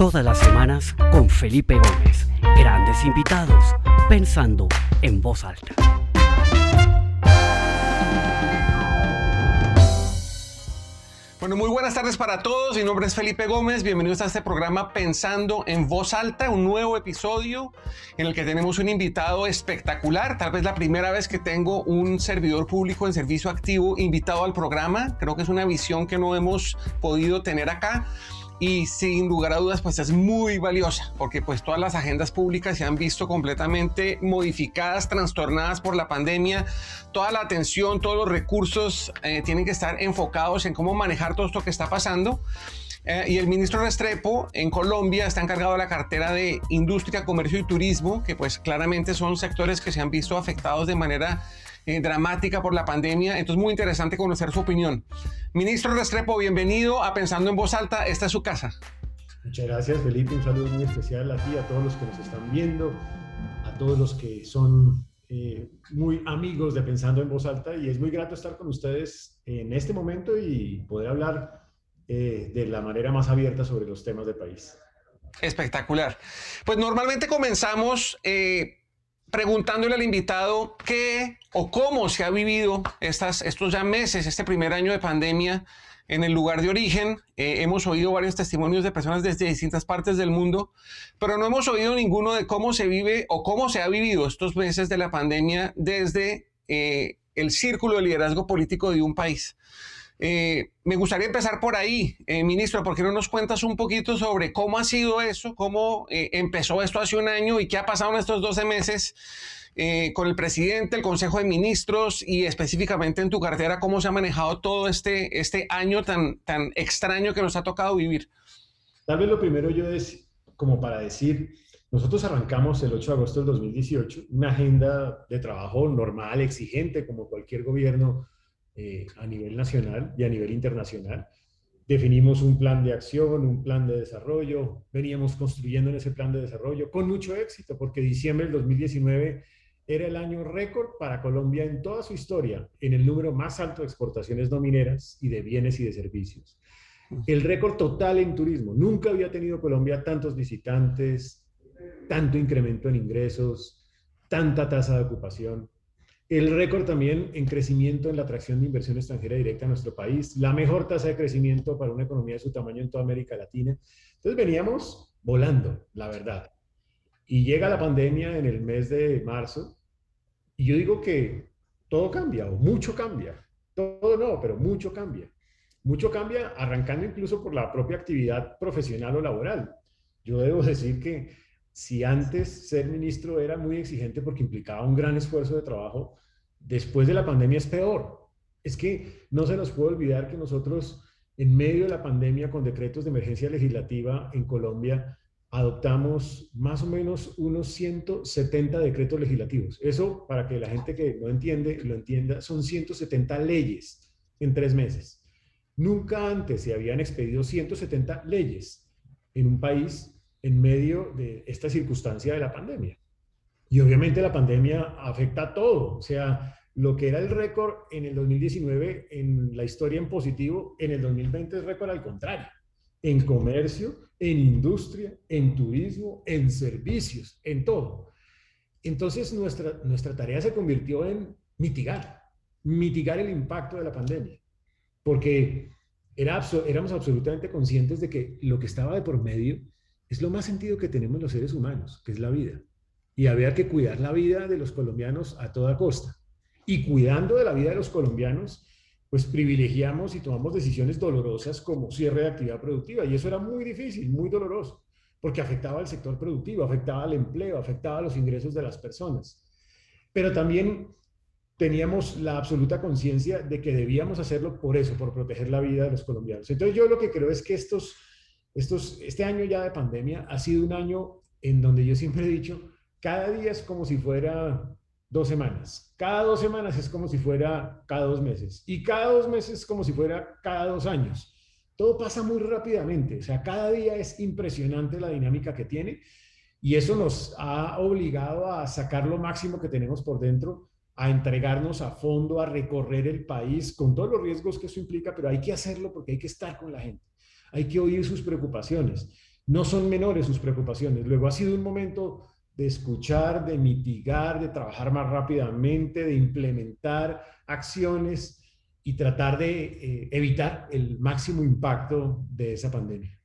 Todas las semanas con Felipe Gómez. Grandes invitados, pensando en voz alta. Bueno, muy buenas tardes para todos. Mi nombre es Felipe Gómez. Bienvenidos a este programa Pensando en Voz Alta, un nuevo episodio en el que tenemos un invitado espectacular. Tal vez la primera vez que tengo un servidor público en servicio activo invitado al programa. Creo que es una visión que no hemos podido tener acá y sin lugar a dudas pues es muy valiosa porque pues todas las agendas públicas se han visto completamente modificadas, trastornadas por la pandemia, toda la atención, todos los recursos eh, tienen que estar enfocados en cómo manejar todo esto que está pasando. Eh, y el ministro Restrepo en Colombia está encargado de la cartera de Industria, Comercio y Turismo, que pues claramente son sectores que se han visto afectados de manera eh, dramática por la pandemia. Entonces, muy interesante conocer su opinión. Ministro Restrepo, bienvenido a Pensando en Voz Alta. Esta es su casa. Muchas gracias, Felipe. Un saludo muy especial a ti, a todos los que nos están viendo, a todos los que son eh, muy amigos de Pensando en Voz Alta. Y es muy grato estar con ustedes en este momento y poder hablar eh, de la manera más abierta sobre los temas del país. Espectacular. Pues normalmente comenzamos preguntándole al invitado qué o cómo se ha vivido estas, estos ya meses, este primer año de pandemia en el lugar de origen. Eh, hemos oído varios testimonios de personas desde distintas partes del mundo, pero no hemos oído ninguno de cómo se vive o cómo se ha vivido estos meses de la pandemia desde eh, el círculo de liderazgo político de un país. Eh, me gustaría empezar por ahí, eh, ministro, ¿por qué no nos cuentas un poquito sobre cómo ha sido eso, cómo eh, empezó esto hace un año y qué ha pasado en estos 12 meses con el presidente, el Consejo de Ministros y específicamente en tu cartera, cómo se ha manejado todo este, este año tan, tan extraño que nos ha tocado vivir? Tal vez lo primero yo es como para decir, nosotros arrancamos el 8 de agosto del 2018 una agenda de trabajo normal, exigente, como cualquier gobierno eh, a nivel nacional y a nivel internacional. Definimos un plan de acción, un plan de desarrollo, veníamos construyendo en ese plan de desarrollo con mucho éxito, porque diciembre del 2019 era el año récord para Colombia en toda su historia, en el número más alto de exportaciones no mineras y de bienes y de servicios. El récord total en turismo. Nunca había tenido Colombia tantos visitantes, tanto incremento en ingresos, tanta tasa de ocupación. El récord también en crecimiento en la atracción de inversión extranjera directa a nuestro país, la mejor tasa de crecimiento para una economía de su tamaño en toda América Latina. Entonces veníamos volando, la verdad. Y llega la pandemia en el mes de marzo y yo digo que todo cambia o mucho cambia. Todo no, pero mucho cambia. Mucho cambia arrancando incluso por la propia actividad profesional o laboral. Yo debo decir que si antes ser ministro era muy exigente porque implicaba un gran esfuerzo de trabajo, después de la pandemia es peor. Es que no se nos puede olvidar que nosotros, en medio de la pandemia, con decretos de emergencia legislativa en Colombia, adoptamos más o menos unos 170 decretos legislativos. Eso, para que la gente que no entiende lo entienda, son 170 leyes en tres meses. Nunca antes se habían expedido 170 leyes en un país en medio de esta circunstancia de la pandemia. Y obviamente la pandemia afecta a todo, o sea, lo que era el récord en el 2019 en la historia en positivo, en el 2020 es récord al contrario, en comercio, en industria, en turismo, en servicios, en todo. Entonces nuestra, nuestra tarea se convirtió en mitigar, mitigar el impacto de la pandemia, porque era, éramos absolutamente conscientes de que lo que estaba de por medio es lo más sentido que tenemos los seres humanos, que es la vida. Y había que cuidar la vida de los colombianos a toda costa. Y cuidando de la vida de los colombianos, pues privilegiamos y tomamos decisiones dolorosas como cierre de actividad productiva. Y eso era muy difícil, muy doloroso, porque afectaba al sector productivo, afectaba al empleo, afectaba los ingresos de las personas. Pero también teníamos la absoluta conciencia de que debíamos hacerlo por eso, por proteger la vida de los colombianos. Entonces yo lo que creo es que estos este año ya de pandemia ha sido un año en donde yo siempre he dicho, cada día es como si fuera dos semanas, cada dos semanas es como si fuera cada dos meses. Y cada dos meses es como si fuera cada dos años. Todo pasa muy rápidamente, o sea, cada día es impresionante la dinámica que tiene y eso nos ha obligado a sacar lo máximo que tenemos por dentro, a entregarnos a fondo, a recorrer el país con todos los riesgos que eso implica, pero hay que hacerlo porque hay que estar con la gente hay que oír sus preocupaciones. no son menores sus preocupaciones. Luego ha sido un momento de escuchar, de mitigar, de trabajar más rápidamente, de implementar acciones y tratar de eh, evitar el máximo impacto de esa pandemia.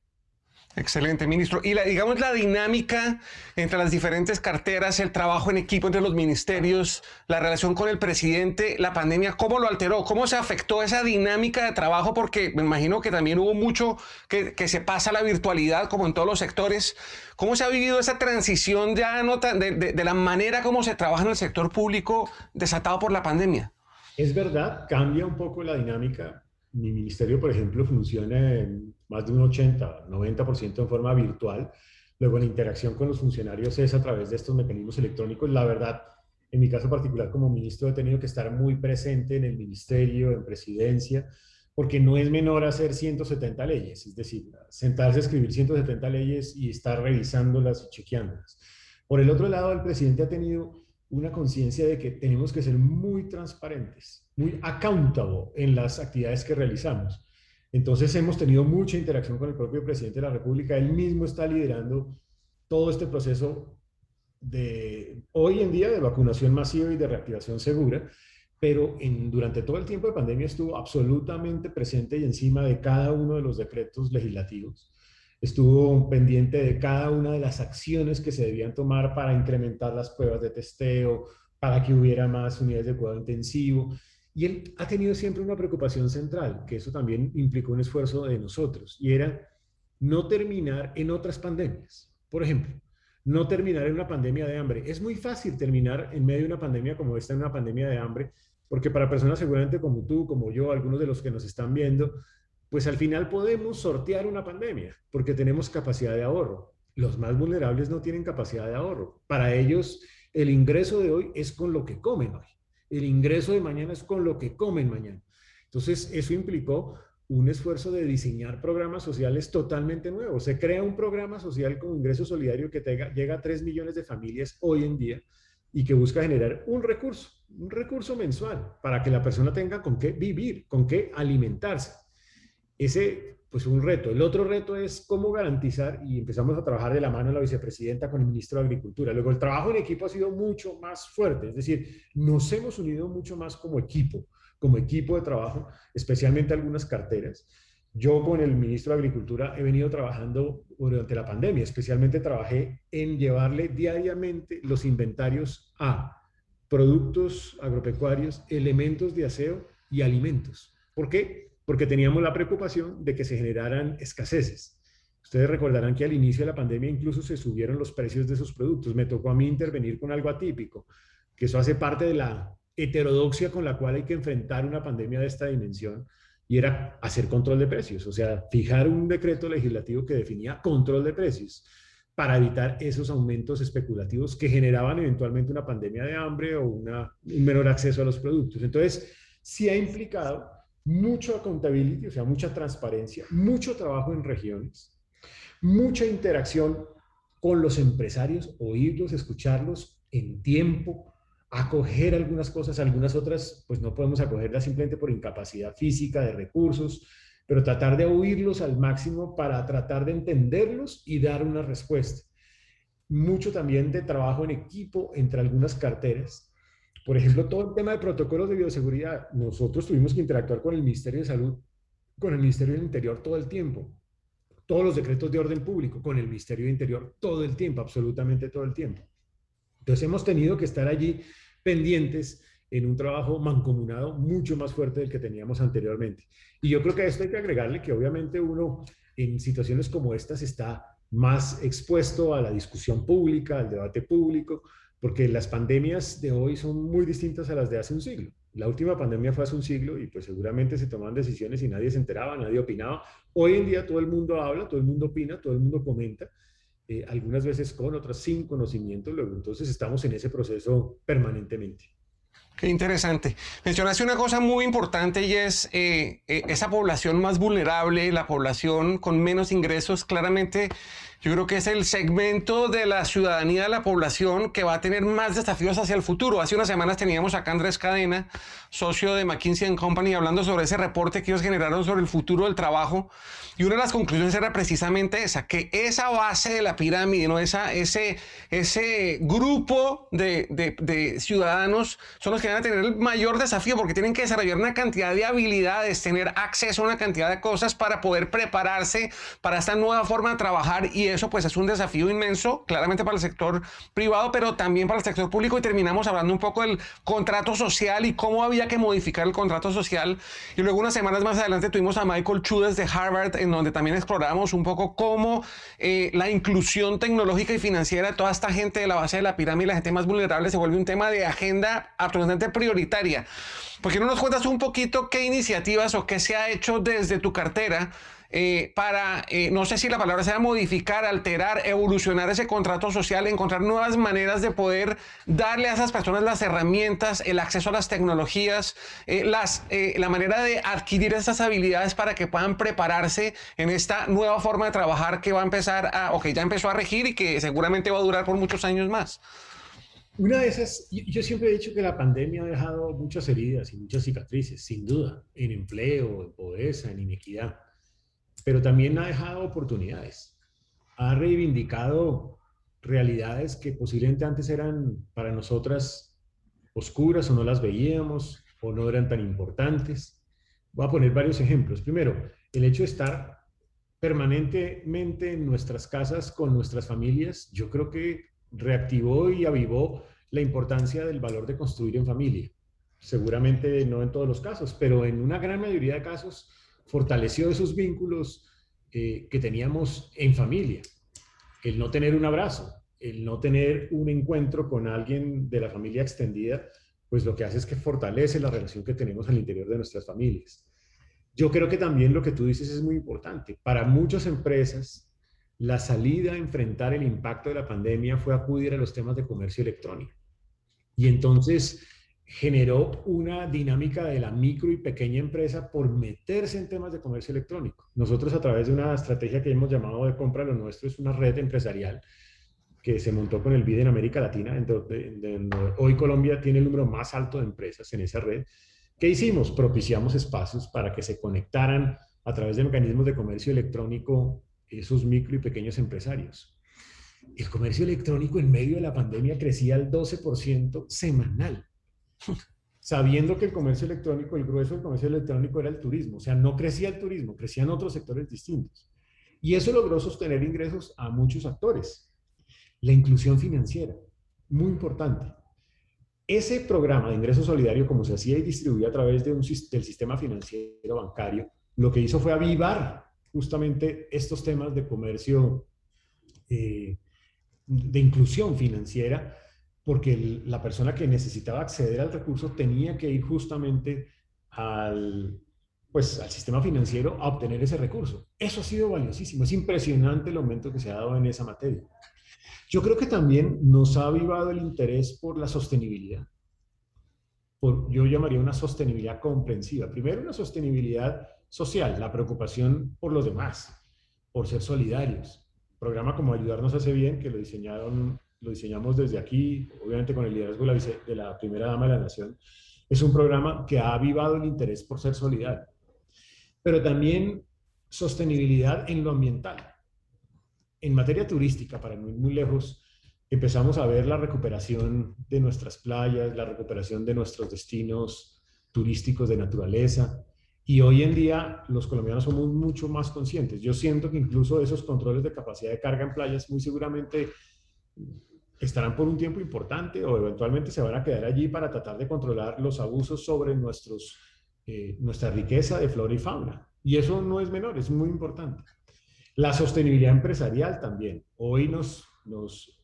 Excelente, ministro. Y la, digamos la dinámica entre las diferentes carteras, el trabajo en equipo entre los ministerios, la relación con el presidente, la pandemia, ¿cómo lo alteró? ¿Cómo se afectó esa dinámica de trabajo? Porque me imagino que también hubo mucho que, se pasa a la virtualidad, como en todos los sectores. ¿Cómo se ha vivido esa transición ya de, de la manera como se trabaja en el sector público desatado por la pandemia? Es verdad, cambia un poco la dinámica. Mi ministerio, por ejemplo, funciona en más de un 80, 90% en forma virtual. Luego la interacción con los funcionarios es a través de estos mecanismos electrónicos. La verdad, en mi caso particular como ministro he tenido que estar muy presente en el ministerio, en presidencia, porque no es menor hacer 170 leyes, es decir, sentarse a escribir 170 leyes y estar revisándolas y chequeándolas. Por el otro lado, el presidente ha tenido una conciencia de que tenemos que ser muy transparentes, muy accountable en las actividades que realizamos. Entonces hemos tenido mucha interacción con el propio presidente de la República. Él mismo está liderando todo este proceso de hoy en día de vacunación masiva y de reactivación segura, pero durante todo el tiempo de pandemia estuvo absolutamente presente y encima de cada uno de los decretos legislativos. Estuvo pendiente de cada una de las acciones que se debían tomar para incrementar las pruebas de testeo, para que hubiera más unidades de cuidado intensivo. Y él ha tenido siempre una preocupación central, que eso también implicó un esfuerzo de nosotros, y era no terminar en otras pandemias. Por ejemplo, no terminar en una pandemia de hambre. Es muy fácil terminar en medio de una pandemia como esta, en una pandemia de hambre, porque para personas seguramente como tú, como yo, algunos de los que nos están viendo, pues al final podemos sortear una pandemia, porque tenemos capacidad de ahorro. Los más vulnerables no tienen capacidad de ahorro. Para ellos, el ingreso de hoy es con lo que comen hoy el ingreso de mañana es con lo que comen mañana. Entonces, eso implicó un esfuerzo de diseñar programas sociales totalmente nuevos. Se crea un programa social con ingreso solidario que llega a 3 millones de familias hoy en día y que busca generar un recurso, un recurso mensual para que la persona tenga con qué vivir, con qué alimentarse. Ese, pues un reto. El otro reto es cómo garantizar, y empezamos a trabajar de la mano la vicepresidenta con el ministro de Agricultura. Luego, el trabajo en equipo ha sido mucho más fuerte, es decir, nos hemos unido mucho más como equipo, como equipo de trabajo, especialmente algunas carteras. Yo con el ministro de Agricultura he venido trabajando durante la pandemia, especialmente trabajé en llevarle diariamente los inventarios a productos agropecuarios, elementos de aseo y alimentos. ¿Por qué? Porque teníamos la preocupación de que se generaran escaseces. Ustedes recordarán que al inicio de la pandemia incluso se subieron los precios de esos productos. Me tocó a mí intervenir con algo atípico, que eso hace parte de la heterodoxia con la cual hay que enfrentar una pandemia de esta dimensión, y era hacer control de precios, o sea, fijar un decreto legislativo que definía control de precios para evitar esos aumentos especulativos que generaban eventualmente una pandemia de hambre o un menor acceso a los productos. Entonces, sí ha implicado mucho accountability, o sea, mucha transparencia, mucho trabajo en regiones, mucha interacción con los empresarios, oírlos, escucharlos en tiempo, acoger algunas cosas, algunas otras, pues no podemos acogerlas simplemente por incapacidad física de recursos, pero tratar de oírlos al máximo para tratar de entenderlos y dar una respuesta. Mucho también de trabajo en equipo entre algunas carteras, por ejemplo, todo el tema de protocolos de bioseguridad, nosotros tuvimos que interactuar con el Ministerio de Salud, con el Ministerio del Interior todo el tiempo. Todos los decretos de orden público, con el Ministerio del Interior todo el tiempo, absolutamente todo el tiempo. Entonces hemos tenido que estar allí pendientes en un trabajo mancomunado mucho más fuerte del que teníamos anteriormente. Y yo creo que a esto hay que agregarle que obviamente uno en situaciones como estas está más expuesto a la discusión pública, al debate público, porque las pandemias de hoy son muy distintas a las de hace un siglo. La última pandemia fue hace un siglo y pues seguramente se tomaban decisiones y nadie se enteraba, nadie opinaba. Hoy en día todo el mundo habla, todo el mundo opina, todo el mundo comenta, eh, algunas veces con, otras sin conocimiento, luego entonces estamos en ese proceso permanentemente. Qué interesante. Mencionaste una cosa muy importante y es eh, eh, esa población más vulnerable, la población con menos ingresos. Claramente, yo creo que es el segmento de la ciudadanía de la población que va a tener más desafíos hacia el futuro. Hace unas semanas teníamos a Andrés Cadena, socio de McKinsey Company, hablando sobre ese reporte que ellos generaron sobre el futuro del trabajo. Y una de las conclusiones era precisamente esa, que esa base de la pirámide, ¿no? esa, ese, ese grupo de, de, de ciudadanos son los que van a tener el mayor desafío porque tienen que desarrollar una cantidad de habilidades, tener acceso a una cantidad de cosas para poder prepararse para esta nueva forma de trabajar y eso pues es un desafío inmenso, claramente para el sector privado, pero también para el sector público y terminamos hablando un poco del contrato social y cómo había que modificar el contrato social y luego unas semanas más adelante tuvimos a Michael Chu de Harvard en donde también exploramos un poco cómo eh, la inclusión tecnológica y financiera de toda esta gente de la base de la pirámide, la gente más vulnerable se vuelve un tema de agenda absolutamente prioritaria. ¿Por qué no nos cuentas un poquito qué iniciativas o qué se ha hecho desde tu cartera eh, para, eh, no sé si la palabra sea modificar, alterar, evolucionar ese contrato social, encontrar nuevas maneras de poder darle a esas personas las herramientas, el acceso a las tecnologías, eh, las, la manera de adquirir esas habilidades para que puedan prepararse en esta nueva forma de trabajar que va a empezar a, o que ya empezó a regir y que seguramente va a durar por muchos años más. Una de esas, yo siempre he dicho que la pandemia ha dejado muchas heridas y muchas cicatrices, sin duda, en empleo, en pobreza, en inequidad pero también ha dejado oportunidades. Ha reivindicado realidades que posiblemente antes eran para nosotras oscuras o no las veíamos o no eran tan importantes. Voy a poner varios ejemplos. Primero, el hecho de estar permanentemente en nuestras casas con nuestras familias, yo creo que reactivó y avivó la importancia del valor de construir en familia. Seguramente no en todos los casos, pero en una gran mayoría de casos fortaleció esos vínculos eh, que teníamos en familia. El no tener un abrazo, el no tener un encuentro con alguien de la familia extendida, pues lo que hace es que fortalece la relación que tenemos al interior de nuestras familias. Yo creo que también lo que tú dices es muy importante. Para muchas empresas, la salida a enfrentar el impacto de la pandemia fue acudir a los temas de comercio electrónico. Y entonces generó una dinámica de la micro y pequeña empresa por meterse en temas de comercio electrónico. Nosotros a través de una estrategia que hemos llamado de compra lo nuestro, es una red empresarial que se montó con el BID en América Latina, hoy Colombia tiene el número más alto de empresas en esa red. ¿Qué hicimos? Propiciamos espacios para que se conectaran a través de mecanismos de comercio electrónico esos micro y pequeños empresarios. El comercio electrónico en medio de la pandemia crecía al 12% semanal sabiendo que el comercio electrónico, el grueso del comercio electrónico era el turismo, o sea, no crecía el turismo, crecían otros sectores distintos. Y eso logró sostener ingresos a muchos actores. La inclusión financiera, muy importante. Ese programa de ingreso solidario, como se hacía y distribuía a través de un, del sistema financiero bancario, lo que hizo fue avivar justamente estos temas de comercio, eh, de inclusión financiera, porque la persona que necesitaba acceder al recurso tenía que ir justamente al, pues, al sistema financiero a obtener ese recurso. Eso ha sido valiosísimo. Es impresionante el aumento que se ha dado en esa materia. Yo creo que también nos ha avivado el interés por la sostenibilidad. Por, yo llamaría una sostenibilidad comprensiva. Primero, una sostenibilidad social, la preocupación por los demás, por ser solidarios. programa como Ayudarnos hace bien, que lo diseñaron lo diseñamos desde aquí, obviamente con el liderazgo de la, primera dama de la nación, es un programa que ha avivado el interés por ser solidario, pero también sostenibilidad en lo ambiental. En materia turística, para muy, muy lejos, empezamos a ver la recuperación de nuestras playas, la recuperación de nuestros destinos turísticos de naturaleza. Y hoy en día los colombianos somos mucho más conscientes. Yo siento que incluso esos controles de capacidad de carga en playas muy seguramente estarán por un tiempo importante o eventualmente se van a quedar allí para tratar de controlar los abusos sobre nuestros, eh, nuestra riqueza de flora y fauna. Y eso no es menor, es muy importante. La sostenibilidad empresarial también. Hoy nos, nos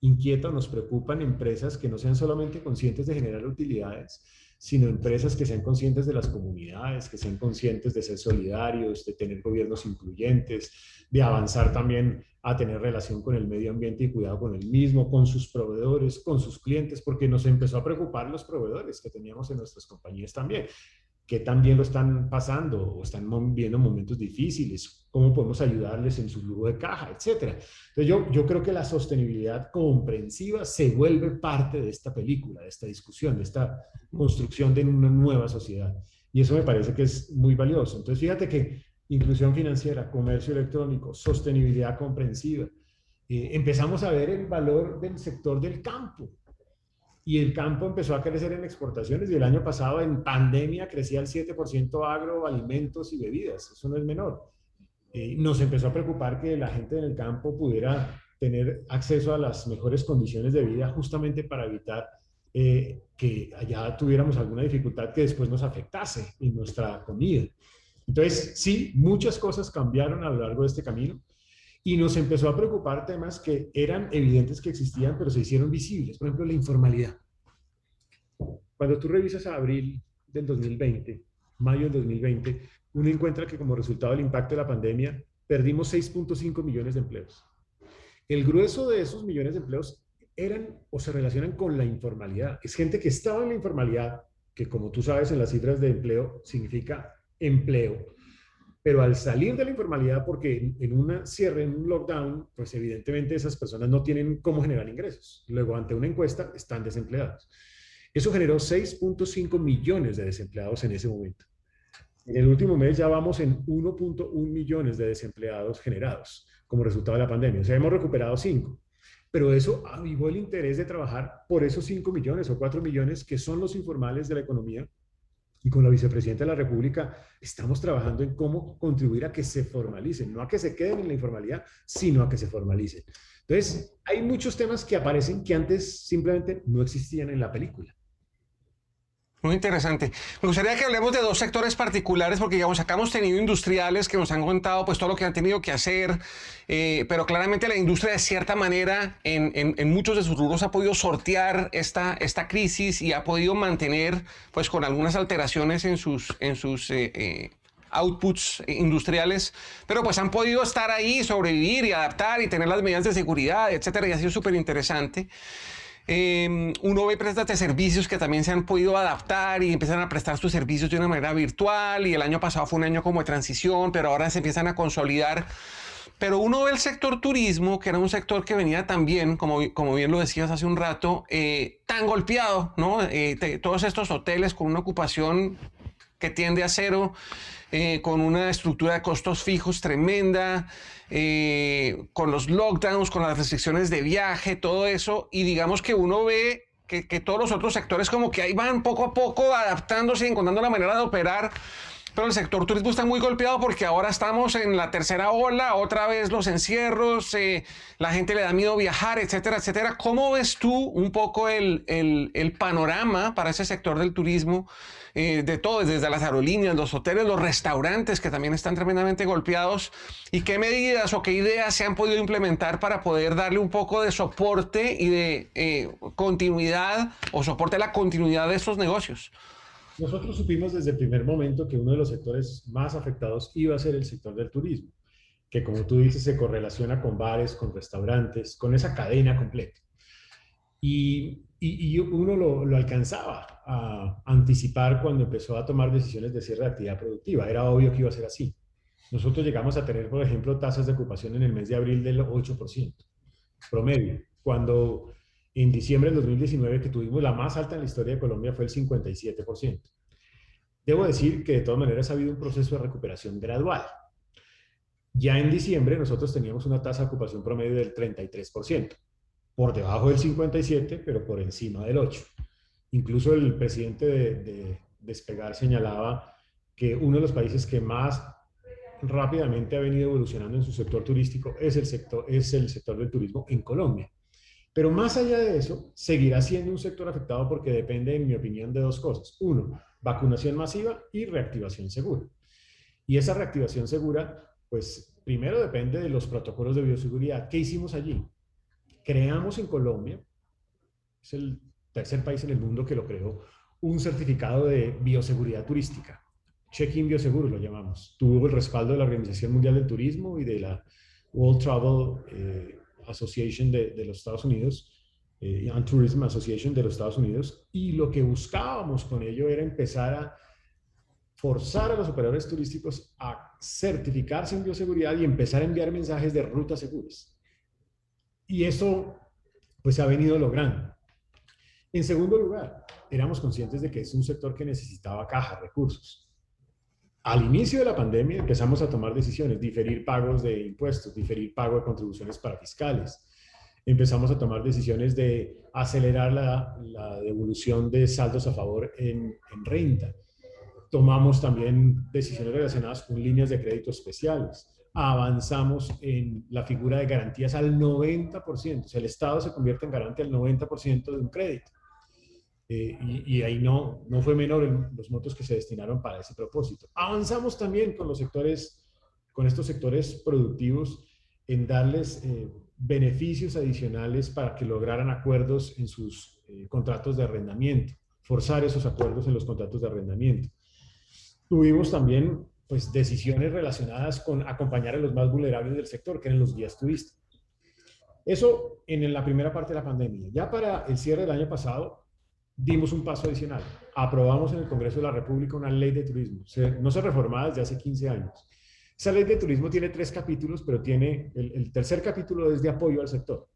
inquieta, nos preocupan empresas que no sean solamente conscientes de generar utilidades, sino empresas que sean conscientes de las comunidades, que sean conscientes de ser solidarios, de tener gobiernos incluyentes, de avanzar también a tener relación con el medio ambiente y cuidado con el mismo, con sus proveedores, con sus clientes, porque nos empezó a preocupar los proveedores que teníamos en nuestras compañías también que también lo están pasando o están viendo momentos difíciles, cómo podemos ayudarles en su flujo de caja, etcétera. Entonces yo, yo creo que la sostenibilidad comprensiva se vuelve parte de esta película, de esta discusión, de esta construcción de una nueva sociedad. Y eso me parece que es muy valioso. Entonces fíjate que inclusión financiera, comercio electrónico, sostenibilidad comprensiva, eh, empezamos a ver el valor del sector del campo y el campo empezó a crecer en exportaciones y el año pasado en pandemia crecía el 7% agro, alimentos y bebidas, eso no es menor. Eh, nos empezó a preocupar que la gente en el campo pudiera tener acceso a las mejores condiciones de vida justamente para evitar eh, que allá tuviéramos alguna dificultad que después nos afectase en nuestra comida. Entonces, sí, muchas cosas cambiaron a lo largo de este camino y nos empezó a preocupar temas que eran evidentes que existían, pero se hicieron visibles. Por ejemplo, la informalidad. Cuando tú revisas a abril del 2020, mayo del 2020, uno encuentra que como resultado del impacto de la pandemia, perdimos 6.5 millones de empleos. El grueso de esos millones de empleos eran o se relacionan con la informalidad. Es gente que estaba en la informalidad, que como tú sabes en las cifras de empleo significa empleo, pero al salir de la informalidad, porque en un cierre, en un lockdown, pues evidentemente esas personas no tienen cómo generar ingresos. Luego, ante una encuesta, están desempleados. Eso generó 6.5 millones de desempleados en ese momento. En el último mes ya vamos en 1.1 millones de desempleados generados como resultado de la pandemia. O sea, hemos recuperado 5. Pero eso avivó el interés de trabajar por esos 5 millones o 4 millones que son los informales de la economía y con la vicepresidenta de la República estamos trabajando en cómo contribuir a que se formalicen, no a que se queden en la informalidad, sino a que se formalicen. Entonces, hay muchos temas que aparecen que antes simplemente no existían en la película. Muy interesante. Me gustaría que hablemos de dos sectores particulares, porque digamos, acá hemos tenido industriales que nos han contado pues todo lo que han tenido que hacer, eh, pero claramente la industria de cierta manera en, en, muchos de sus rubros ha podido sortear esta, esta crisis y ha podido mantener pues con algunas alteraciones en sus, en sus eh, eh, outputs industriales, pero pues han podido estar ahí, sobrevivir y adaptar y tener las medidas de seguridad, etcétera, y ha sido súper interesante. Em, uno ve empresas de servicios que también se han podido adaptar y empiezan a prestar sus servicios de una manera virtual y el año pasado fue un año como de transición, pero ahora se empiezan a consolidar. Pero uno ve el sector turismo, que era un sector que venía también, como, como bien lo decías hace un rato, eh, tan golpeado, ¿no? Eh, todos estos hoteles con una ocupación que tiende a cero, eh, con una estructura de costos fijos tremenda, eh, con los lockdowns, con las restricciones de viaje, todo eso, y digamos que uno ve que, todos los otros sectores como que ahí van poco a poco adaptándose y encontrando la manera de operar. Pero el sector turismo está muy golpeado porque ahora estamos en la tercera ola, otra vez los encierros, eh, la gente le da miedo viajar, etcétera, etcétera. ¿Cómo ves tú un poco el, panorama para ese sector del turismo? Eh, de todo, desde las aerolíneas, los hoteles, los restaurantes que también están tremendamente golpeados y qué medidas o qué ideas se han podido implementar para poder darle un poco de soporte y de eh, continuidad o soporte a la continuidad de estos negocios. Nosotros supimos desde el primer momento que uno de los sectores más afectados iba a ser el sector del turismo, que como tú dices se correlaciona con bares, con restaurantes, con esa cadena completa. Y y, uno lo, alcanzaba a anticipar cuando empezó a tomar decisiones de cierre de actividad productiva. Era obvio que iba a ser así. Nosotros llegamos a tener, por ejemplo, tasas de ocupación en el mes de abril del 8%, promedio, cuando en diciembre del 2019, que tuvimos la más alta en la historia de Colombia, fue el 57%. Debo decir que de todas maneras ha habido un proceso de recuperación gradual. Ya en diciembre nosotros teníamos una tasa de ocupación promedio del 33% por debajo del 57, pero por encima del 8. Incluso el presidente de, Despegar señalaba que uno de los países que más rápidamente ha venido evolucionando en su sector turístico es el sector, es el sector del turismo en Colombia. Pero más allá de eso, seguirá siendo un sector afectado porque depende, en mi opinión, de dos cosas. Uno, vacunación masiva y reactivación segura. Y esa reactivación segura, pues primero depende de los protocolos de bioseguridad. ¿Qué hicimos allí? Creamos en Colombia, es el tercer país en el mundo que lo creó, un certificado de bioseguridad turística. Check-in bioseguro lo llamamos. Tuvo el respaldo de la Organización Mundial del Turismo y de la World Travel eh, Association de, los Estados Unidos, eh, Tourism Association de los Estados Unidos. Y lo que buscábamos con ello era empezar a forzar a los operadores turísticos a certificarse en bioseguridad y empezar a enviar mensajes de rutas seguras. Y eso pues se ha venido logrando. En segundo lugar, éramos conscientes de que es un sector que necesitaba caja, recursos. Al inicio de la pandemia empezamos a tomar decisiones, diferir pagos de impuestos, diferir pago de contribuciones para fiscales. Empezamos a tomar decisiones de acelerar la, la devolución de saldos a favor en, en renta tomamos también decisiones relacionadas con líneas de crédito especiales. Avanzamos en la figura de garantías al 90%. O sea, el Estado se convierte en garante al 90% de un crédito. Eh, y, ahí no, no fue menor los montos que se destinaron para ese propósito. Avanzamos también con los sectores, con estos sectores productivos en darles eh, beneficios adicionales para que lograran acuerdos en sus eh, contratos de arrendamiento, forzar esos acuerdos en los contratos de arrendamiento. Tuvimos también pues, decisiones relacionadas con acompañar a los más vulnerables del sector, que eran los guías turistas. Eso en la primera parte de la pandemia. Ya para el cierre del año pasado, dimos un paso adicional. Aprobamos en el Congreso de la República una ley de turismo. no se reformaba desde hace 15 años. Esa ley de turismo tiene tres capítulos, pero tiene el, tercer capítulo es de apoyo al sector.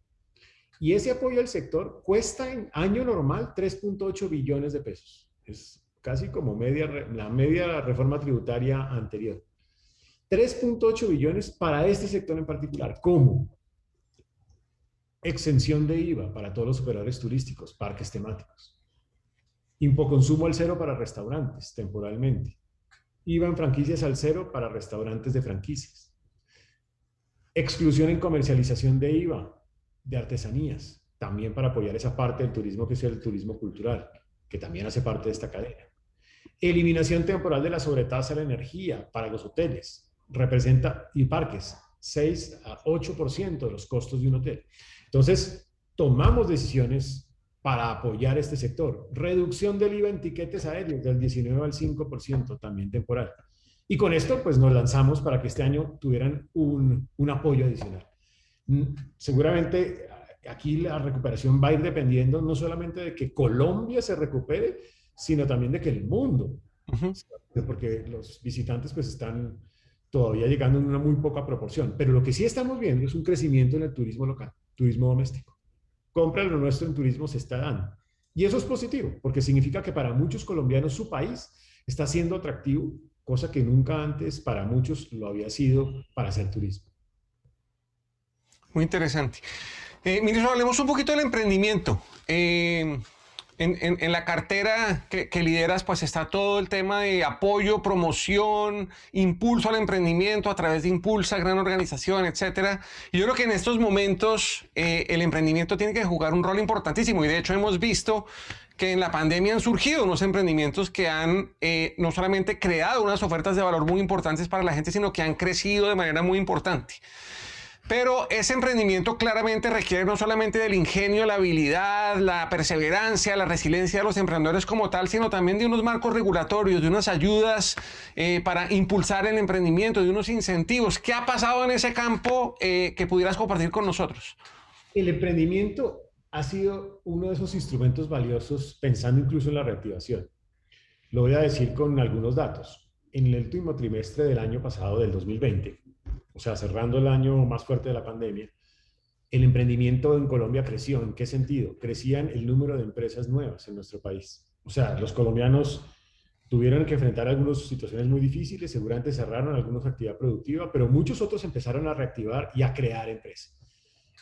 Y ese apoyo al sector cuesta en año normal 3.8 billones de pesos. Es casi como media, la media reforma tributaria anterior. 3.8 billones para este sector en particular. ¿Cómo? Exención de IVA para todos los operadores turísticos, parques temáticos. Impoconsumo al cero para restaurantes, temporalmente. IVA en franquicias al cero para restaurantes de franquicias. Exclusión en comercialización de IVA de artesanías, también para apoyar esa parte del turismo que es el turismo cultural, que también hace parte de esta cadena. Eliminación temporal de la sobretasa de la energía para los hoteles. Representa, y parques, 6 a 8% de los costos de un hotel. Entonces, tomamos decisiones para apoyar este sector. Reducción del IVA en tiquetes aéreos del 19 al 5%, también temporal. Y con esto, pues nos lanzamos para que este año tuvieran un, un apoyo adicional. Mm, seguramente aquí la recuperación va a ir dependiendo no solamente de que Colombia se recupere, sino también de que el mundo, porque los visitantes pues están todavía llegando en una muy poca proporción, pero lo que sí estamos viendo es un crecimiento en el turismo local, turismo doméstico. Compra lo nuestro en turismo se está dando. Y eso es positivo, porque significa que para muchos colombianos su país está siendo atractivo, cosa que nunca antes para muchos lo había sido para hacer turismo. Muy interesante. Eh, hablemos un poquito del emprendimiento. Eh, en, la cartera que, lideras, pues está todo el tema de apoyo, promoción, impulso al emprendimiento a través de Impulsa, gran organización, etc. Y yo creo que en estos momentos eh, el emprendimiento tiene que jugar un rol importantísimo. Y de hecho hemos visto que en la pandemia han surgido unos emprendimientos que han eh, no solamente creado unas ofertas de valor muy importantes para la gente, sino que han crecido de manera muy importante. Pero ese emprendimiento claramente requiere no solamente del ingenio, la habilidad, la perseverancia, la resiliencia de los emprendedores como tal, sino también de unos marcos regulatorios, de unas ayudas eh, para impulsar el emprendimiento, de unos incentivos. ¿Qué ha pasado en ese campo eh, que pudieras compartir con nosotros? El emprendimiento ha sido uno de esos instrumentos valiosos pensando incluso en la reactivación. Lo voy a decir con algunos datos. En el último trimestre del año pasado, del 2020, o sea, cerrando el año más fuerte de la pandemia, el emprendimiento en Colombia creció. ¿En qué sentido? Crecían el número de empresas nuevas en nuestro país. O sea, los colombianos tuvieron que enfrentar algunas situaciones muy difíciles, seguramente cerraron algunos actividad productiva, pero muchos otros empezaron a reactivar y a crear empresas.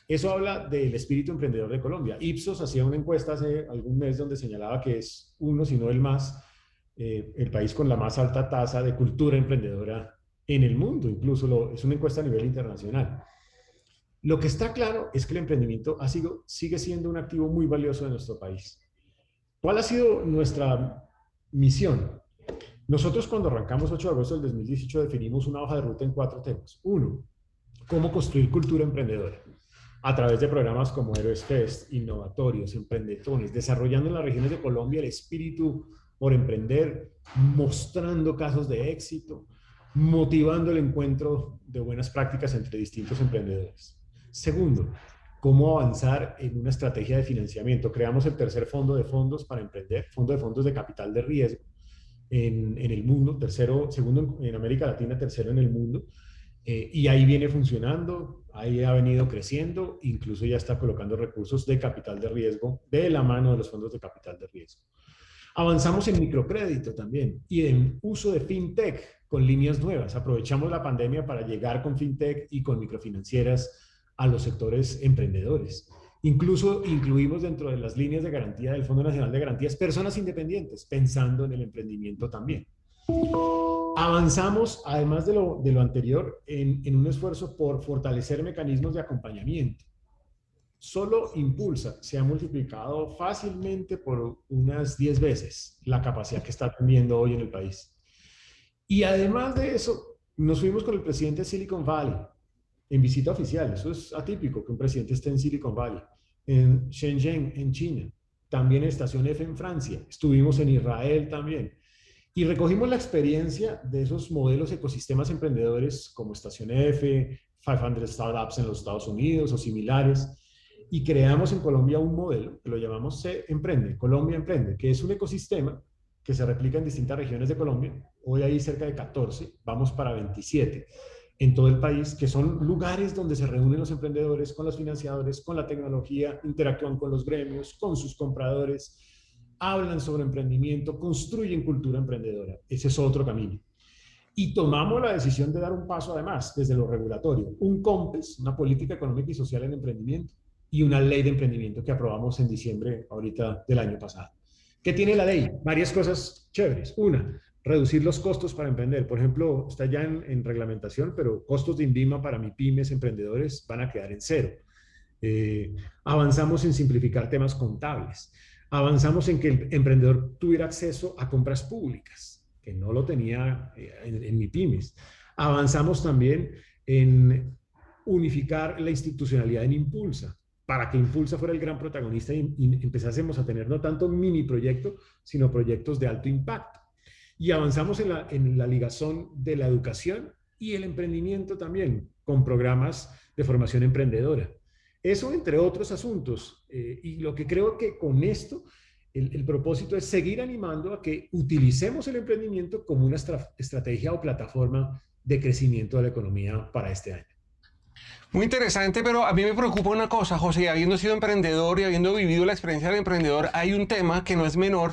Eso habla del espíritu emprendedor de Colombia. Ipsos hacía una encuesta hace algún mes donde señalaba que es uno, si no el más, eh, el país con la más alta tasa de cultura emprendedora en el mundo, incluso es una encuesta a nivel internacional. Lo que está claro es que el emprendimiento ha sido, sigue siendo un activo muy valioso de nuestro país. ¿Cuál ha sido nuestra misión? Nosotros cuando arrancamos 8 de agosto del 2018 definimos una hoja de ruta en cuatro temas. Uno, cómo construir cultura emprendedora. a través de programas como Héroes Fest, innovatorios, emprendedores, desarrollando en las regiones de Colombia el espíritu por emprender, mostrando casos de éxito, motivando el encuentro de buenas prácticas entre distintos emprendedores. Segundo, cómo avanzar en una estrategia de financiamiento. Creamos el tercer fondo de fondos para emprender, fondo de fondos de capital de riesgo en, el mundo, tercero, segundo en América Latina, tercero en el mundo. Eh, y ahí viene funcionando, ahí ha venido creciendo, incluso ya está colocando recursos de capital de riesgo de la mano de los fondos de capital de riesgo. Avanzamos en microcrédito también y en uso de fintech con líneas nuevas. Aprovechamos la pandemia para llegar con fintech y con microfinancieras a los sectores emprendedores. Incluso incluimos dentro de las líneas de garantía del Fondo Nacional de Garantías personas independientes, pensando en el emprendimiento también. Avanzamos, además de lo, de lo anterior, en, en un esfuerzo por fortalecer mecanismos de acompañamiento solo Impulsa se ha multiplicado fácilmente por unas 10 veces la capacidad que está teniendo hoy en el país. Y además de eso, nos fuimos con el presidente de Silicon Valley en visita oficial. Eso es atípico que un presidente esté en Silicon Valley, en Shenzhen, en China, también en Estación F en Francia, estuvimos en Israel también. Y recogimos la experiencia de esos modelos ecosistemas emprendedores como Estación F, 500 Startups en los Estados Unidos o similares y creamos en Colombia un modelo que lo llamamos Se Emprende, Colombia Emprende, que es un ecosistema que se replica en distintas regiones de Colombia. Hoy hay cerca de 14, vamos para 27 en todo el país, que son lugares donde se reúnen los emprendedores con los financiadores, con la tecnología, interactúan con los gremios, con sus compradores, hablan sobre emprendimiento, construyen cultura emprendedora. Ese es otro camino. Y tomamos la decisión de dar un paso además desde lo regulatorio, un COMPES, una política económica y social en emprendimiento, y una ley de emprendimiento que aprobamos en diciembre ahorita del año pasado. ¿Qué tiene la ley? Varias cosas chéveres. Una, reducir los costos para emprender. Por ejemplo, está ya en, reglamentación, pero costos de INVIMA para mi pymes, emprendedores, van a quedar en cero. Eh, avanzamos en simplificar temas contables. Avanzamos en que el emprendedor tuviera acceso a compras públicas, que no lo tenía eh, en, en mi pymes. Avanzamos también en unificar la institucionalidad en Impulsa para que Impulsa fuera el gran protagonista y, empezásemos a tener no tanto mini proyectos, sino proyectos de alto impacto. Y avanzamos en la, en la ligazón de la educación y el emprendimiento también, con programas de formación emprendedora. Eso entre otros asuntos. Eh, y lo que creo que con esto el, propósito es seguir animando a que utilicemos el emprendimiento como una estrategia o plataforma de crecimiento de la economía para este año. Muy interesante, pero a mí me preocupa una cosa, José, habiendo sido emprendedor y habiendo vivido la experiencia del emprendedor, hay un tema que no es menor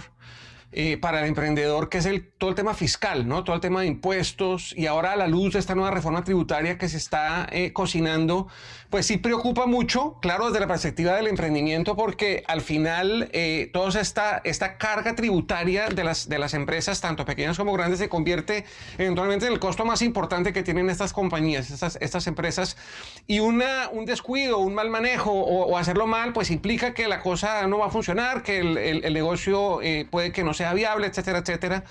eh, para el emprendedor, que es el, todo el tema fiscal, ¿no? Todo el tema de impuestos y ahora a la luz de esta nueva reforma tributaria que se está eh, cocinando, pues sí preocupa mucho, claro, desde la perspectiva del emprendimiento, porque al final eh, toda esta, esta carga tributaria de las, de las empresas, tanto pequeñas como grandes, se convierte eventualmente en el costo más importante que tienen estas compañías, estas, estas empresas, y una, un descuido, un mal manejo o, hacerlo mal, pues implica que la cosa no va a funcionar, que el, el, el negocio puede que no sea viable, etcétera, etcétera.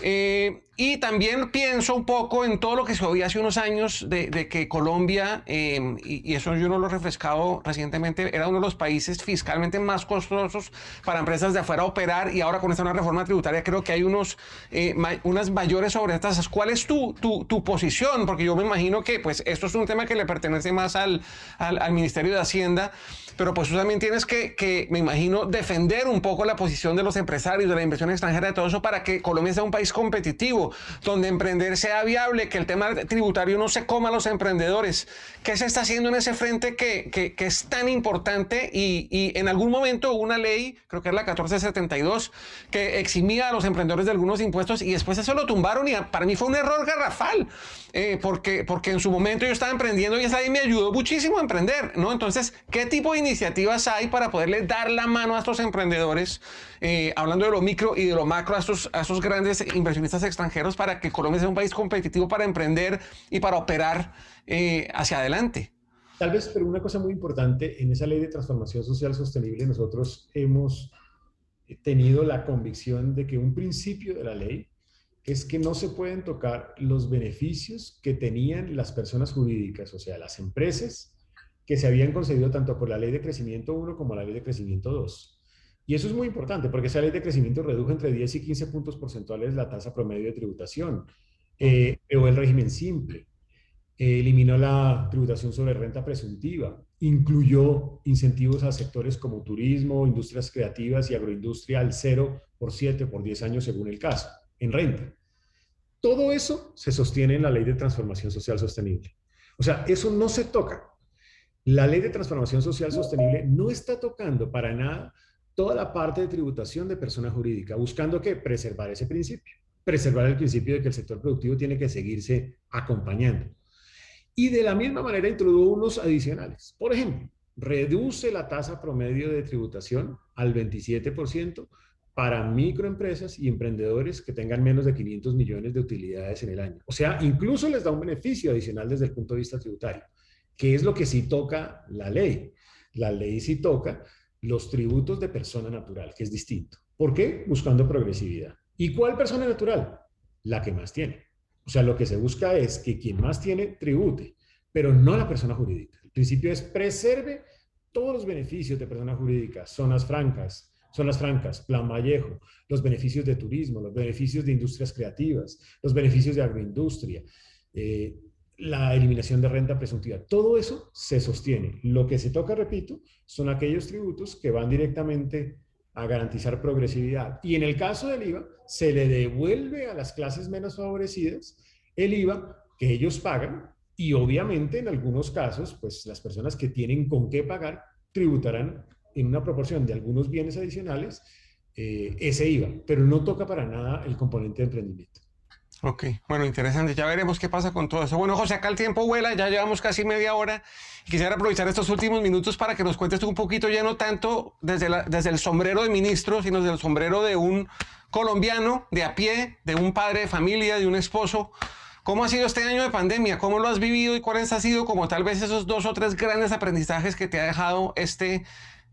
Eh, y también pienso un poco en todo lo que se oía hace unos años de, que Colombia, em, y, eso yo no lo he refrescado recientemente, era uno de los países fiscalmente más costosos para empresas de afuera operar y ahora con esta nueva reforma tributaria creo que hay unos, eh, unas mayores sobretasas. ¿Cuál es tu, tu, tu, posición? Porque yo me imagino que pues esto es un tema que le pertenece más al, al, al Ministerio de Hacienda, pero pues tú también tienes que, que, me imagino, defender un poco la posición de los empresarios, de la inversión extranjera, de todo eso para que Colombia sea un país competitivo, donde emprender sea viable, que el tema tributario no se coma a los emprendedores. ¿Qué se está haciendo en ese frente que, que, es tan importante? Y, y, en algún momento hubo una ley, creo que es la 1472, que eximía a los emprendedores de algunos impuestos y después eso lo tumbaron y para mí fue un error garrafal, eh, porque, porque en su momento yo estaba emprendiendo y esa ley me ayudó muchísimo a emprender, ¿no? Entonces, ¿qué tipo de iniciativas hay para poderle dar la mano a estos emprendedores, eh, hablando de lo micro y de lo macro, a estos, a estos grandes inversionistas extranjeros para que Colombia sea un país competitivo para emprender y para operar eh, hacia adelante. Tal vez, pero una cosa muy importante, en esa ley de transformación social sostenible nosotros hemos tenido la convicción de que un principio de la ley es que no se pueden tocar los beneficios que tenían las personas jurídicas, o sea, las empresas que se habían concedido tanto por la ley de crecimiento 1 como la ley de crecimiento 2. Y eso es muy importante porque esa ley de crecimiento redujo entre 10 y 15 puntos porcentuales la tasa promedio de tributación, eh, o el régimen simple, eliminó la tributación sobre renta presuntiva, incluyó incentivos a sectores como turismo, industrias creativas y agroindustria al 0 por 7 por 10 años según el caso, en renta. Todo eso se sostiene en la ley de transformación social sostenible. O sea, eso no se toca. La ley de transformación social sostenible no está tocando para nada toda la parte de tributación de persona jurídica, buscando que preservar ese principio, preservar el principio de que el sector productivo tiene que seguirse acompañando. Y de la misma manera introdujo unos adicionales. Por ejemplo, reduce la tasa promedio de tributación al 27% para microempresas y emprendedores que tengan menos de 500 millones de utilidades en el año. O sea, incluso les da un beneficio adicional desde el punto de vista tributario, que es lo que sí toca la ley. La ley sí toca los tributos de persona natural, que es distinto. ¿Por qué? Buscando progresividad. ¿Y cuál persona natural? La que más tiene. O sea, lo que se busca es que quien más tiene tribute, pero no la persona jurídica. El principio es preserve todos los beneficios de persona jurídica, zonas francas, zonas francas, Plan Vallejo, los beneficios de turismo, los beneficios de industrias creativas, los beneficios de agroindustria, eh, la eliminación de renta presuntiva. Todo eso se sostiene. Lo que se toca, repito, son aquellos tributos que van directamente a garantizar progresividad. Y en el caso del IVA, se le devuelve a las clases menos favorecidas el IVA que ellos pagan y obviamente en algunos casos, pues las personas que tienen con qué pagar tributarán en una proporción de algunos bienes adicionales eh, ese IVA, pero no toca para nada el componente de emprendimiento. Ok, bueno, interesante. Ya veremos qué pasa con todo eso. Bueno, José, acá el tiempo vuela, ya llevamos casi media hora. Quisiera aprovechar estos últimos minutos para que nos cuentes un poquito, ya no tanto desde, desde el sombrero de ministro, sino desde el sombrero de un colombiano de a pie, de un padre de familia, de un esposo. ¿Cómo ha sido este año de pandemia? ¿Cómo lo has vivido y cuáles han sido como tal vez esos dos o tres grandes aprendizajes que te ha dejado este,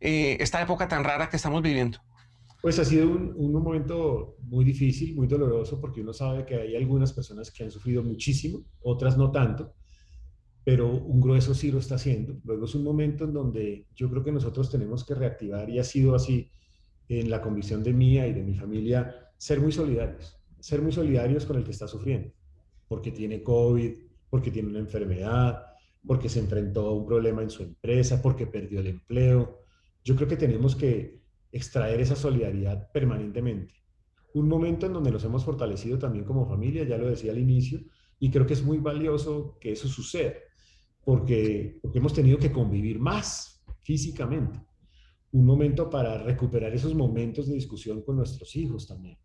eh, esta época tan rara que estamos viviendo? Pues ha sido un, momento muy difícil, muy doloroso, porque uno sabe que hay algunas personas que han sufrido muchísimo, otras no tanto, pero un grueso sí lo está haciendo. Luego es un momento en donde yo creo que nosotros tenemos que reactivar, y ha sido así en la convicción de mía y de mi familia, ser muy solidarios, ser muy solidarios con el que está sufriendo, porque tiene COVID, porque tiene una enfermedad, porque se enfrentó a un problema en su empresa, porque perdió el empleo. Yo creo que tenemos que extraer esa solidaridad permanentemente. Un momento en donde nos hemos fortalecido también como familia, ya lo decía al inicio, y creo que es muy valioso que eso suceda, porque, porque hemos tenido que convivir más físicamente. Un momento para recuperar esos momentos de discusión con nuestros hijos también.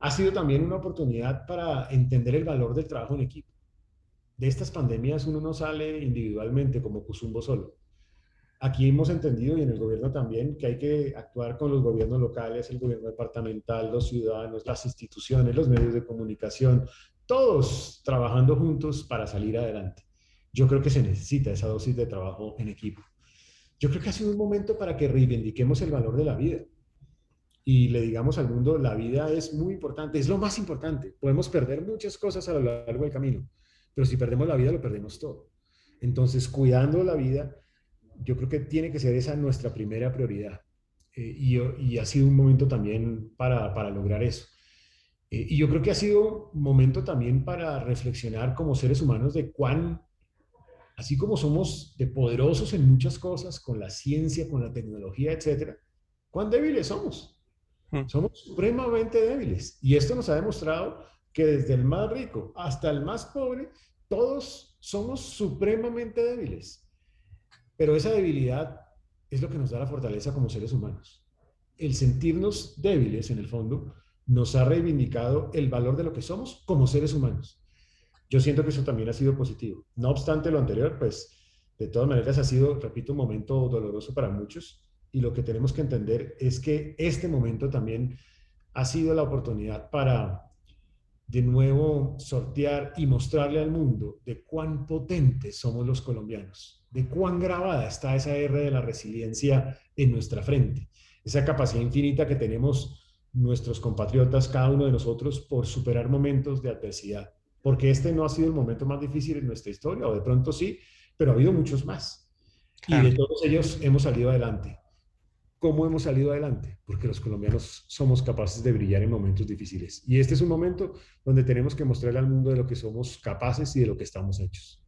Ha sido también una oportunidad para entender el valor del trabajo en equipo. De estas pandemias uno no sale individualmente como Cusumbo solo Aquí hemos entendido, y en el gobierno también, que hay que actuar con los gobiernos locales, el gobierno departamental, los ciudadanos, las instituciones, los medios de comunicación, todos trabajando juntos para salir adelante. Yo creo que se necesita esa dosis de trabajo en equipo. Yo creo que ha sido un momento para que reivindiquemos el valor de la vida y le digamos al mundo, la vida es muy importante, es lo más importante. Podemos perder muchas cosas a lo largo del camino, pero si perdemos la vida, lo perdemos todo. Entonces, cuidando la vida, yo creo que tiene que ser esa nuestra primera prioridad. Eh, y, ha sido un momento también para, para lograr eso. Eh, y yo creo que ha sido momento también para reflexionar como seres humanos de cuán, así como somos de poderosos en muchas cosas, con la ciencia, con la tecnología, etcétera, cuán débiles somos. Hmm. Somos supremamente débiles. Y esto nos ha demostrado que desde el más rico hasta el más pobre, todos somos supremamente débiles. Pero esa debilidad es lo que nos da la fortaleza como seres humanos. El sentirnos débiles, en el fondo, nos ha reivindicado el valor de lo que somos como seres humanos. Yo siento que eso también ha sido positivo. No obstante lo anterior, pues de todas maneras ha sido, repito, un momento doloroso para muchos y lo que tenemos que entender es que este momento también ha sido la oportunidad para de nuevo sortear y mostrarle al mundo de cuán potentes somos los colombianos, de cuán grabada está esa R de la resiliencia en nuestra frente, esa capacidad infinita que tenemos nuestros compatriotas, cada uno de nosotros, por superar momentos de adversidad. Porque este no ha sido el momento más difícil en nuestra historia, o de pronto sí, pero ha habido muchos más. Y de todos ellos hemos salido adelante. ¿Cómo hemos salido adelante? Porque los colombianos somos capaces de brillar en momentos difíciles. Y este es un momento donde tenemos que mostrarle al mundo de lo que somos capaces y de lo que estamos hechos.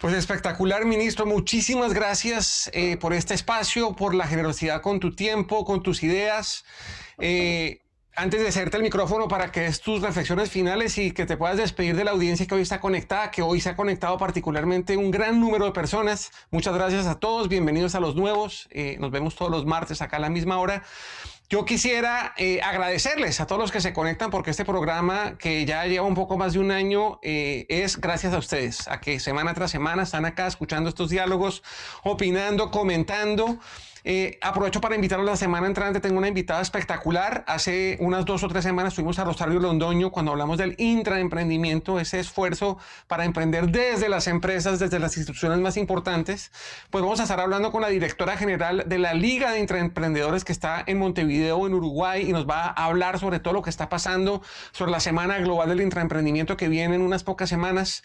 Pues espectacular, ministro. Muchísimas gracias eh, por este espacio, por la generosidad con tu tiempo, con tus ideas. Eh, antes de hacerte el micrófono para que des tus reflexiones finales y que te puedas despedir de la audiencia que hoy está conectada, que hoy se ha conectado particularmente un gran número de personas. Muchas gracias a todos, bienvenidos a los nuevos. Eh, nos vemos todos los martes acá a la misma hora. Yo quisiera eh, agradecerles a todos los que se conectan porque este programa que ya lleva un poco más de un año eh, es gracias a ustedes, a que semana tras semana están acá escuchando estos diálogos, opinando, comentando. Eh, aprovecho para invitarlos la semana entrante. Tengo una invitada espectacular. Hace unas dos o tres semanas estuvimos a Rosario Londoño cuando hablamos del intraemprendimiento, ese esfuerzo para emprender desde las empresas, desde las instituciones más importantes. Pues vamos a estar hablando con la directora general de la Liga de Intraemprendedores que está en Montevideo, en Uruguay, y nos va a hablar sobre todo lo que está pasando sobre la Semana Global del Intraemprendimiento que viene en unas pocas semanas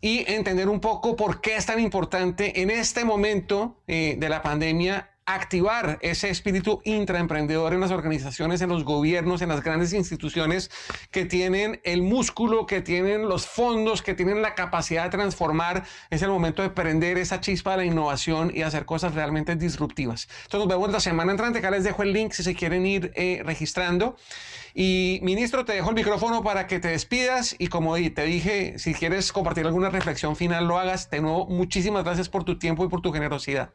y entender un poco por qué es tan importante en este momento eh, de la pandemia activar ese espíritu intraemprendedor en las organizaciones, en los gobiernos, en las grandes instituciones que tienen el músculo, que tienen los fondos, que tienen la capacidad de transformar. Es el momento de prender esa chispa de la innovación y hacer cosas realmente disruptivas. Entonces nos vemos la semana entrante. Acá les dejo el link si se quieren ir eh, registrando. Y ministro, te dejo el micrófono para que te despidas y como te dije, si quieres compartir alguna reflexión final, lo hagas. De nuevo, muchísimas gracias por tu tiempo y por tu generosidad.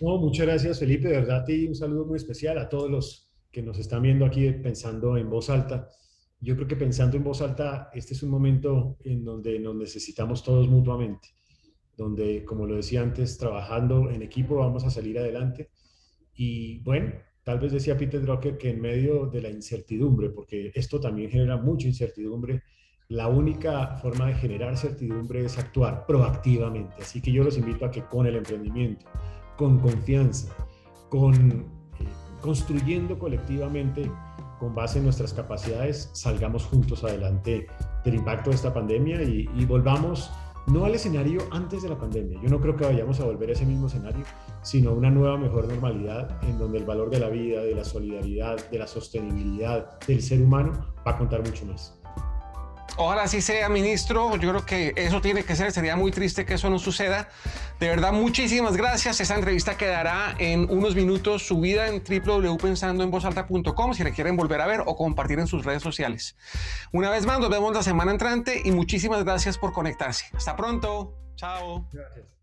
No, muchas gracias Felipe, de verdad y un saludo muy especial a todos los que nos están viendo aquí pensando en voz alta. Yo creo que pensando en voz alta, este es un momento en donde nos necesitamos todos mutuamente, donde, como lo decía antes, trabajando en equipo vamos a salir adelante. Y bueno, tal vez decía Peter Drucker que en medio de la incertidumbre, porque esto también genera mucha incertidumbre, la única forma de generar certidumbre es actuar proactivamente. Así que yo los invito a que con el emprendimiento, con confianza, con eh, construyendo colectivamente con base en nuestras capacidades, salgamos juntos adelante del impacto de esta pandemia y, y, volvamos no al escenario antes de la pandemia. Yo no creo que vayamos a volver a ese mismo escenario, sino a una nueva, mejor normalidad en donde el valor de la vida, de la solidaridad, de la sostenibilidad del ser humano va a contar mucho más. Ojalá así sea, ministro. Yo creo que eso tiene que ser. Sería muy triste que eso no suceda. De verdad, muchísimas gracias. Esta entrevista quedará en unos minutos subida en www.pensandoenvozalta.com si le quieren volver a ver o compartir en sus redes sociales. Una vez más, nos vemos la semana entrante y muchísimas gracias por conectarse. Hasta pronto. Chao. Gracias.